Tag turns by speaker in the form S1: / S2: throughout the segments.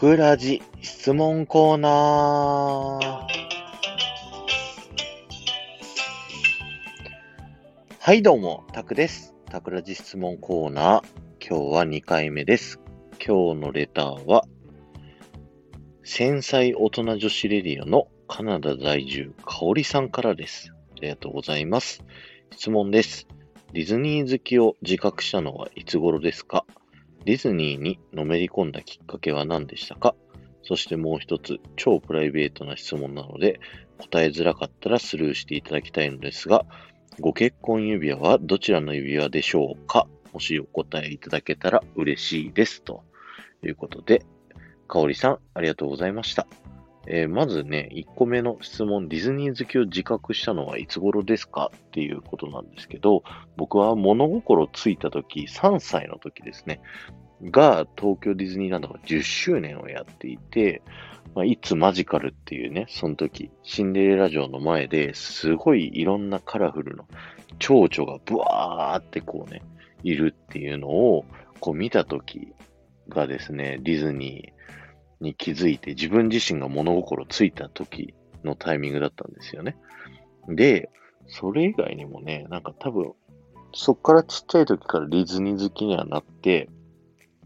S1: くらじ質問コーナー。はい、どうも、タクです。タクラジ質問コーナー。今日は2回目です。今日のレターは、繊細大人女子レディオのカナダ在住、かおりさんからです。ありがとうございます。質問です。ディズニー好きを自覚したのはいつ頃ですか？ディズニーにのめり込んだきっかけは何でしたか？そしてもう一つ、超プライベートな質問なので、答えづらかったらスルーしていただきたいのですが、ご結婚指輪はどちらの指輪でしょうか？もしお答えいただけたら嬉しいです。ということで、かおりさん、ありがとうございました。えーまずね、1個目の質問、ディズニー好きを自覚したのはいつ頃ですかっていうことなんですけど、僕は物心ついた時、3歳の時ですね、が東京ディズニーランドが10周年をやっていて、まあ、いつマジカルっていうね、その時、シンデレラ城の前ですごいいろんなカラフルな蝶々がブワーってこうね、いるっていうのをこう見た時がですね、ディズニーに気づいて自分自身が物心ついた時のタイミングだったんですよね。で、それ以外にもね、なんか多分、そっからちっちゃい時からディズニー好きにはなって、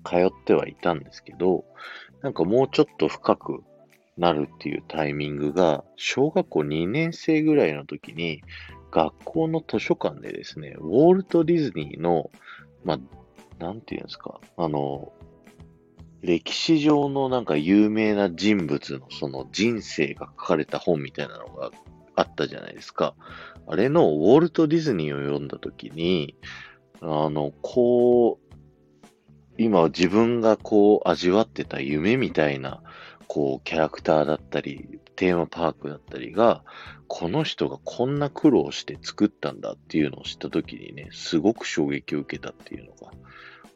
S1: 通ってはいたんですけど、なんかもうちょっと深くなるっていうタイミングが、小学校2年生ぐらいの時に、学校の図書館でですね、ウォルト・ディズニーの、まあ、なんていうんですか、あの、歴史上のなんか有名な人物のその人生が書かれた本みたいなのがあったじゃないですか。あれのウォルト・ディズニーを読んだ時に、あの、こう、今自分がこう味わってた夢みたいな、こうキャラクターだったり、テーマパークだったりが、この人がこんな苦労して作ったんだっていうのを知った時にね、すごく衝撃を受けたっていうのが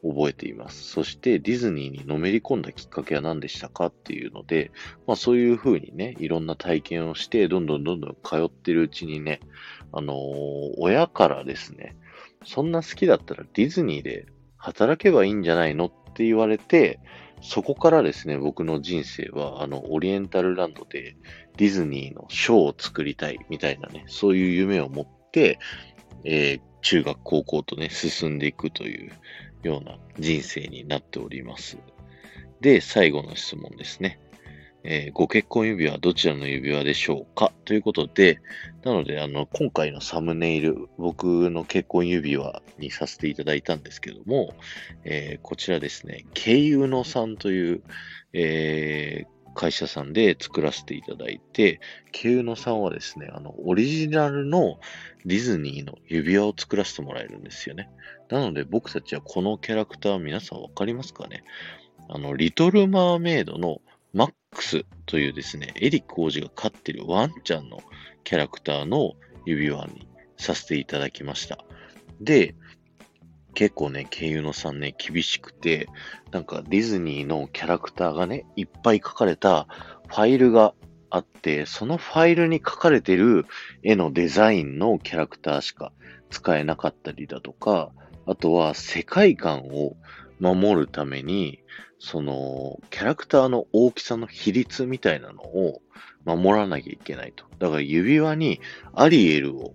S1: 覚えています。そしてディズニーにのめり込んだきっかけは何でしたかっていうので、まあそういうふうにね、いろんな体験をして、どんどんどんどん通ってるうちにね、あのー親からですね、そんな好きだったらディズニーで働けばいいんじゃないのって言われて、そこからですね、僕の人生は、あの、オリエンタルランドでディズニーのショーを作りたいみたいなね、そういう夢を持って、えー中学、高校とね、進んでいくというような人生になっております。で、最後の質問ですね。えーご結婚指輪はどちらの指輪でしょうか？ということで、なので、あの、今回のサムネイル、僕の結婚指輪にさせていただいたんですけども、えーこちらですね、ケイウノさんという、えー会社さんで作らせていただいて、ケイウノさんはですね、あの、オリジナルのディズニーの指輪を作らせてもらえるんですよね。なので、僕たちはこのキャラクター、皆さんわかりますかね？あの、リトル・マーメイドのマックスというですね、エリック王子が飼ってるワンちゃんのキャラクターの指輪にさせていただきました。で、結構ね、ケイユノさんね、厳しくて、なんかディズニーのキャラクターがね、いっぱい書かれたファイルがあって、そのファイルに書かれてる絵のデザインのキャラクターしか使えなかったりだとか、あとは世界観を守るために、その、キャラクターの大きさの比率みたいなのを守らなきゃいけないと。だから指輪にアリエルを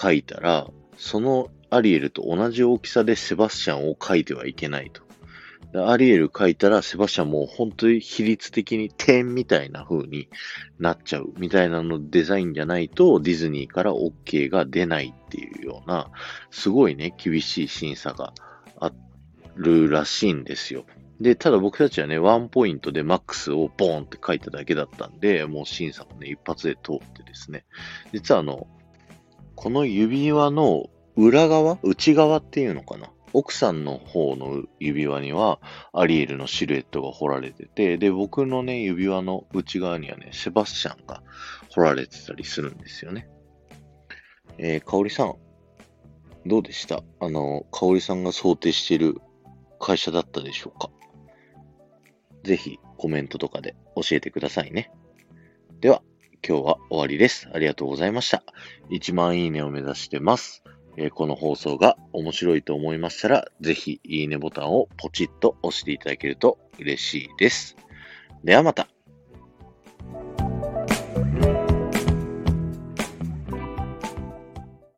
S1: 書いたら、そのアリエルと同じ大きさでセバスチャンを書いてはいけないと。アリエル書いたらセバスチャンもう本当に比率的に点みたいな風になっちゃうみたいなのデザインじゃないとディズニーから OK が出ないっていうような、すごいね、厳しい審査があるらしいんですよ。で、ただ僕たちはね、ワンポイントでマックスをボーンって書いただけだったんで、もう審査もね、一発で通ってですね。実はあの、この指輪の裏側？内側っていうのかな？奥さんの方の指輪にはアリエルのシルエットが彫られてて、で、僕のね、指輪の内側にはね、セバスチャンが彫られてたりするんですよね。えー、かおりさん、どうでした？あの、かおりさんが想定している会社だったでしょうか？ぜひコメントとかで教えてくださいね。では、今日は終わりです。ありがとうございました。1万いいねを目指してます。この放送が面白いと思いましたら、ぜひいいねボタンをポチッと押していただけると嬉しいです。ではまた。